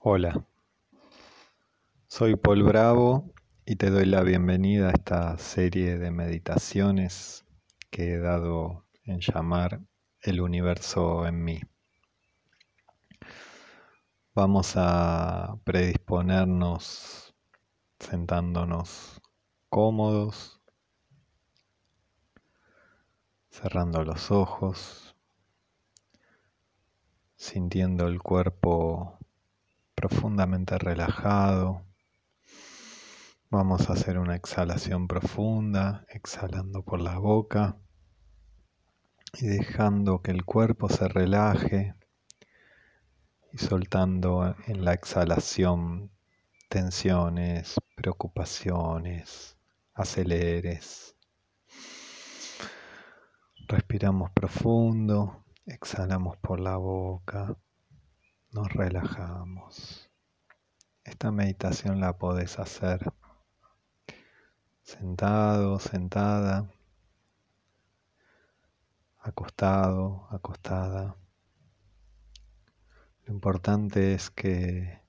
Hola, soy Paul Bravo y te doy la bienvenida a esta serie de meditaciones que he dado en llamar el universo en mí. Vamos a predisponernos sentándonos cómodos, cerrando los ojos, sintiendo el cuerpo profundamente relajado. Vamos a hacer una exhalación profunda, exhalando por la boca y dejando que el cuerpo se relaje y soltando en la exhalación tensiones, preocupaciones, aceleres. Respiramos profundo, exhalamos por la boca, nos relajamos. Esta meditación la podés hacer sentado, sentada, acostado, acostada. Lo importante es que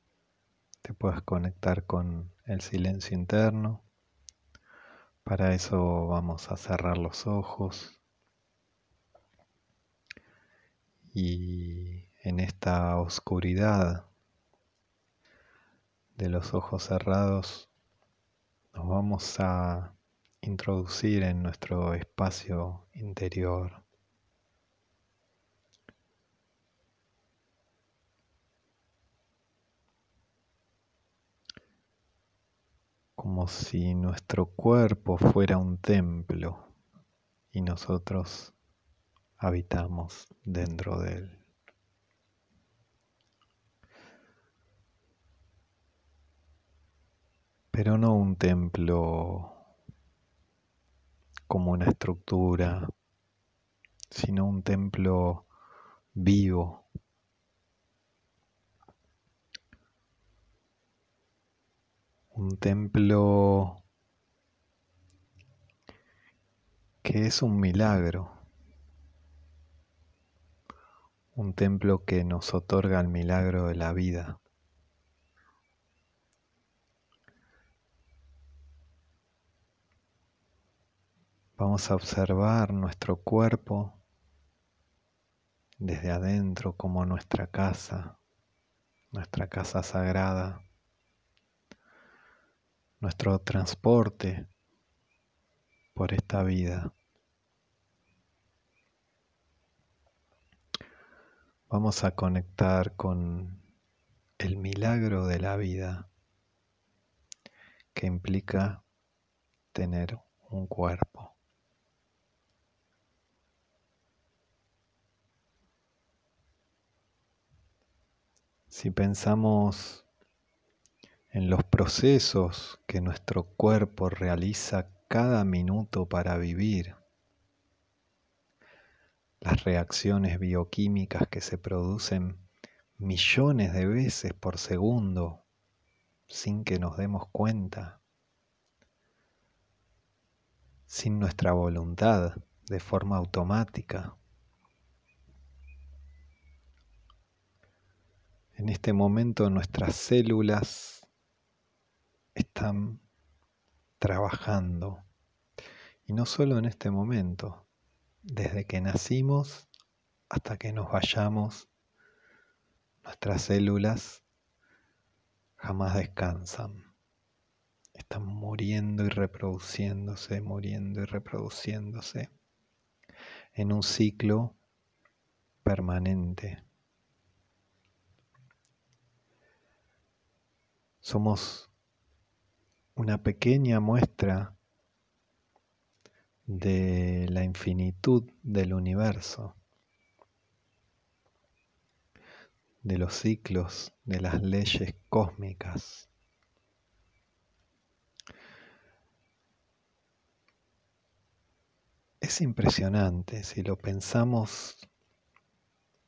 te puedas conectar con el silencio interno. Para eso vamos a cerrar los ojos y en esta oscuridad de los ojos cerrados nos vamos a introducir en nuestro espacio interior. como si nuestro cuerpo fuera un templo y nosotros habitamos dentro de él. Pero no un templo como una estructura, sino un templo vivo, un templo que es un milagro, un templo que nos otorga el milagro de la vida. Vamos a observar nuestro cuerpo desde adentro como nuestra casa, nuestra casa sagrada nuestro transporte por esta vida. Vamos a conectar con el milagro de la vida que implica tener un cuerpo. Si pensamos en los procesos que nuestro cuerpo realiza cada minuto para vivir, las reacciones bioquímicas que se producen millones de veces por segundo sin que nos demos cuenta, sin nuestra voluntad, de forma automática. En este momento nuestras células están trabajando. Y no solo en este momento, desde que nacimos hasta que nos vayamos, nuestras células jamás descansan. Están muriendo y reproduciéndose, muriendo y reproduciéndose en un ciclo permanente. Somos una pequeña muestra de la infinitud del universo, de los ciclos, de las leyes cósmicas. Es impresionante si lo pensamos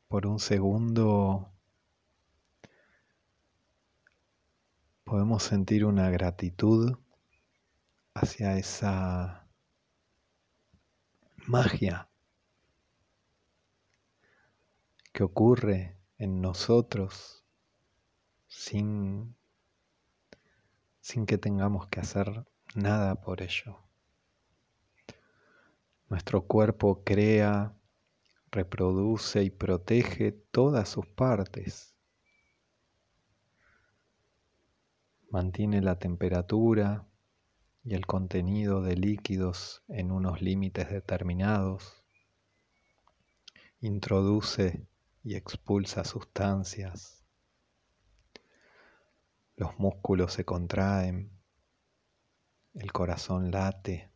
por un segundo podemos sentir una gratitud hacia esa magia que ocurre en nosotros sin, sin que tengamos que hacer nada por ello. Nuestro cuerpo crea, reproduce y protege todas sus partes. Mantiene la temperatura y el contenido de líquidos en unos límites determinados. Introduce y expulsa sustancias. Los músculos se contraen. El corazón late.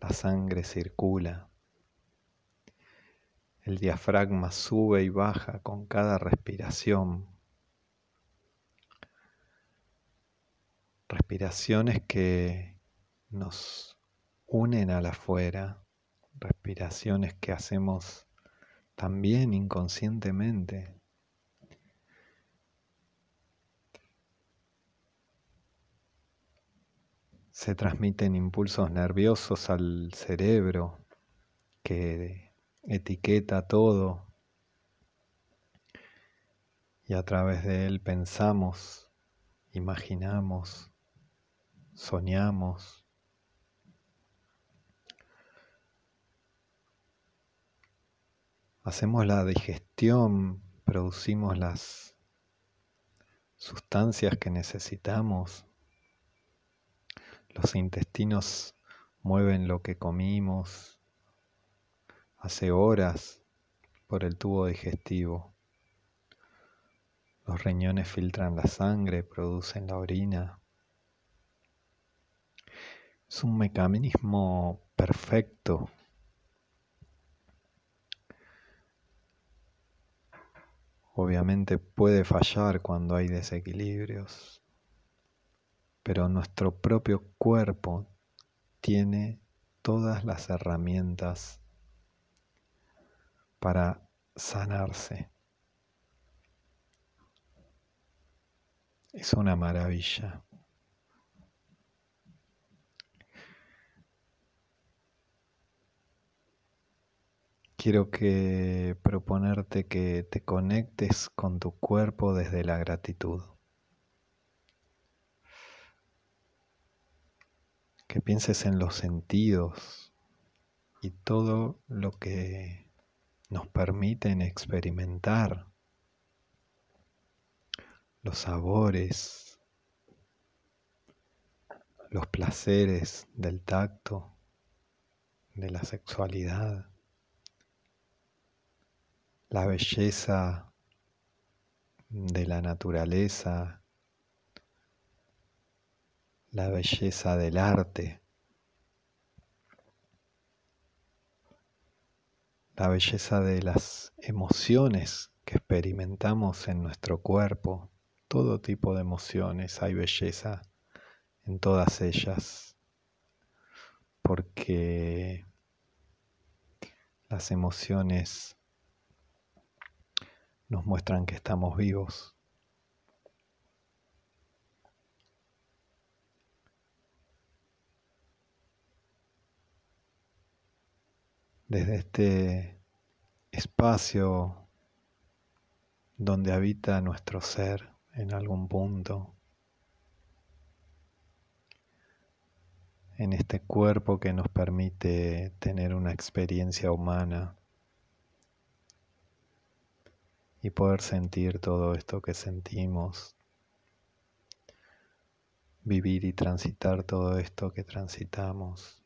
La sangre circula. El diafragma sube y baja con cada respiración. Respiraciones que nos unen al afuera, respiraciones que hacemos también inconscientemente. Se transmiten impulsos nerviosos al cerebro que etiqueta todo y a través de él pensamos, imaginamos, soñamos. Hacemos la digestión, producimos las sustancias que necesitamos. Los intestinos mueven lo que comimos, hace horas por el tubo digestivo. Los riñones filtran la sangre, producen la orina. Es un mecanismo perfecto. Obviamente puede fallar cuando hay desequilibrios, pero nuestro propio cuerpo tiene todas las herramientas para sanarse. Es una maravilla. Quiero proponerte que te conectes con tu cuerpo desde la gratitud. Que pienses en los sentidos y todo lo que nos permiten experimentar los sabores, los placeres del tacto, de la sexualidad, la belleza de la naturaleza, la belleza del arte. la belleza de las emociones que experimentamos en nuestro cuerpo, todo tipo de emociones, hay belleza en todas ellas, porque las emociones nos muestran que estamos vivos. desde este espacio donde habita nuestro ser en algún punto, en este cuerpo que nos permite tener una experiencia humana y poder sentir todo esto que sentimos, vivir y transitar todo esto que transitamos.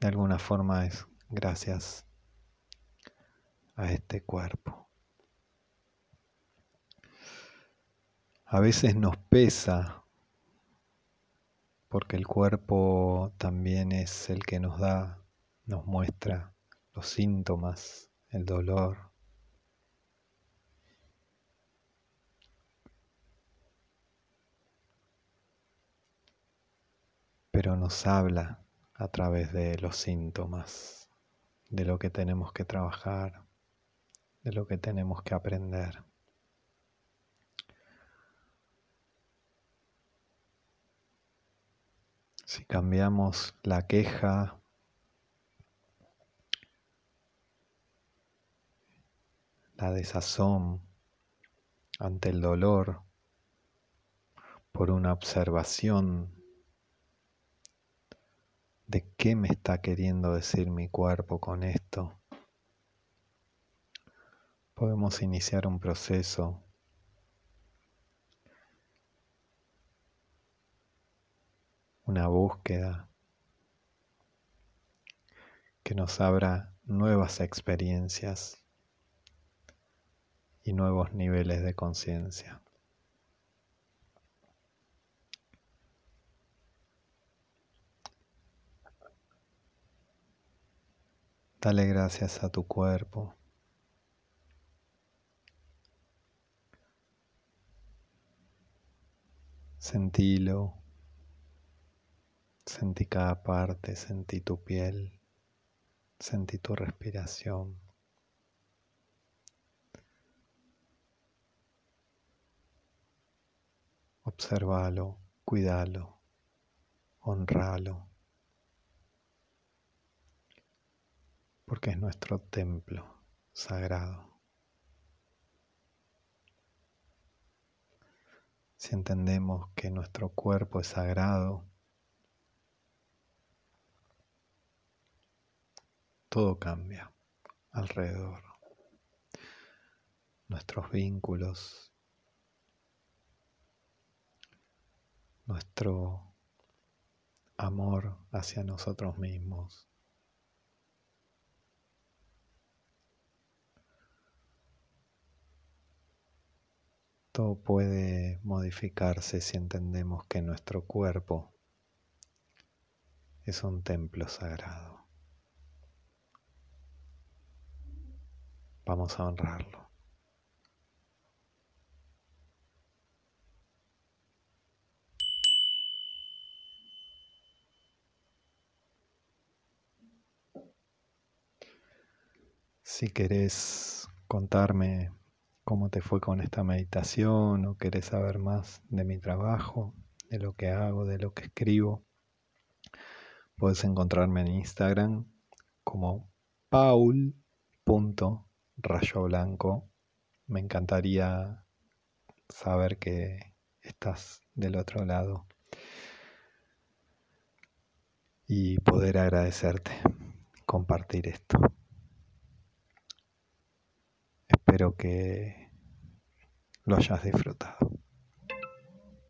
de alguna forma es gracias a este cuerpo. A veces nos pesa porque el cuerpo también es el que nos da, nos muestra los síntomas, el dolor. Pero nos habla a través de los síntomas, de lo que tenemos que trabajar, de lo que tenemos que aprender. Si cambiamos la queja la desazón ante el dolor, por una observación de qué me está queriendo decir mi cuerpo con esto. Podemos iniciar un proceso una búsqueda que nos abra nuevas experiencias y nuevos niveles de conciencia. Dale gracias a tu cuerpo. Sentilo. Sentí cada parte, sentí tu piel, sentí tu respiración. Observalo, cuídalo, honralo. porque es nuestro templo sagrado. Si entendemos que nuestro cuerpo es sagrado, todo cambia alrededor. Nuestros vínculos, nuestro amor hacia nosotros mismos, Todo puede modificarse si entendemos que nuestro cuerpo es un templo sagrado. Vamos a honrarlo. Si querés contarme cómo te fue con esta meditación o querés saber más de mi trabajo, de lo que hago, de lo que escribo, puedes encontrarme en Instagram como paul.rayoblanco. Me encantaría saber que estás del otro lado y poder agradecerte compartir esto. Espero que lo hayas disfrutado.